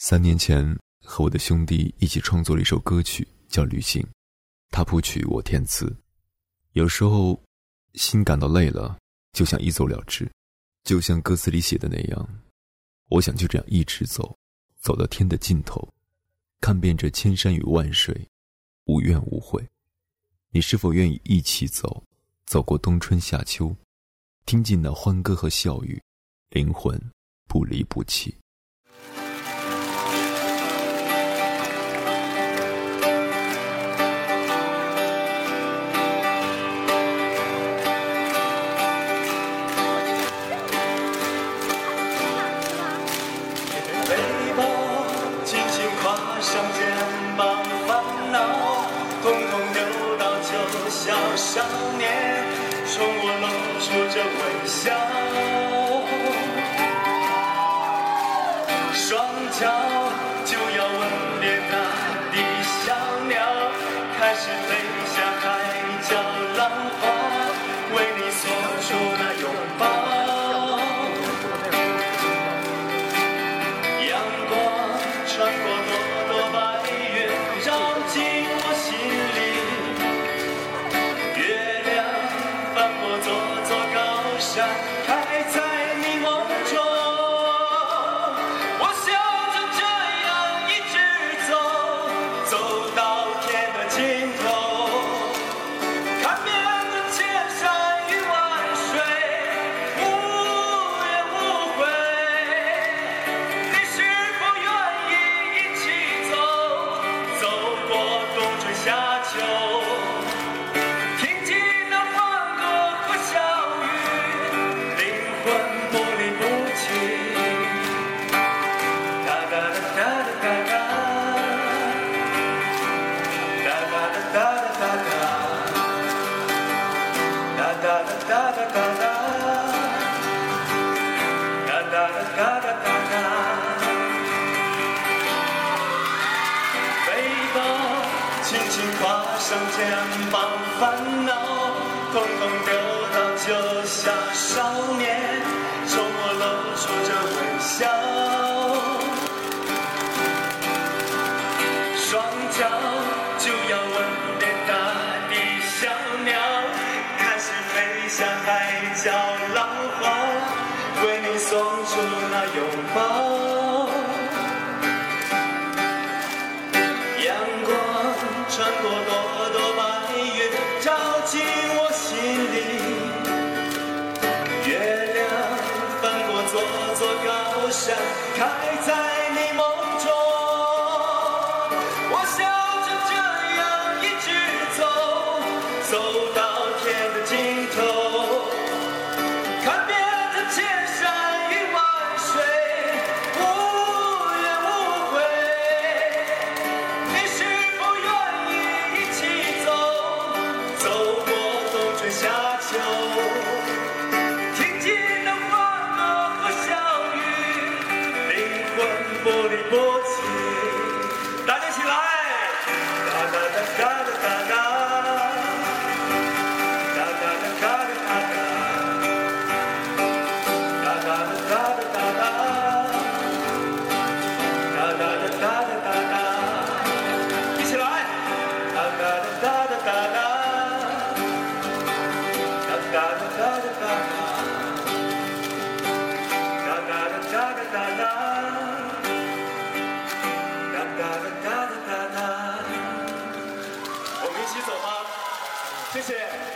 三年前，和我的兄弟一起创作了一首歌曲，叫《旅行》，他谱曲，我填词。有时候，心感到累了，就想一走了之，就像歌词里写的那样，我想就这样一直走，走到天的尽头，看遍这千山与万水，无怨无悔。你是否愿意一起走，走过冬春夏秋，听尽那欢歌和笑语，灵魂不离不弃。说着微笑，双脚就要吻别大地，小鸟开始飞轻轻跨上肩膀，烦恼统统丢小，浪花为你送出那拥抱。阳光穿过朵朵白云，照进我心里。月亮翻过座座高山，开在你梦中。我笑着这样一直走，走不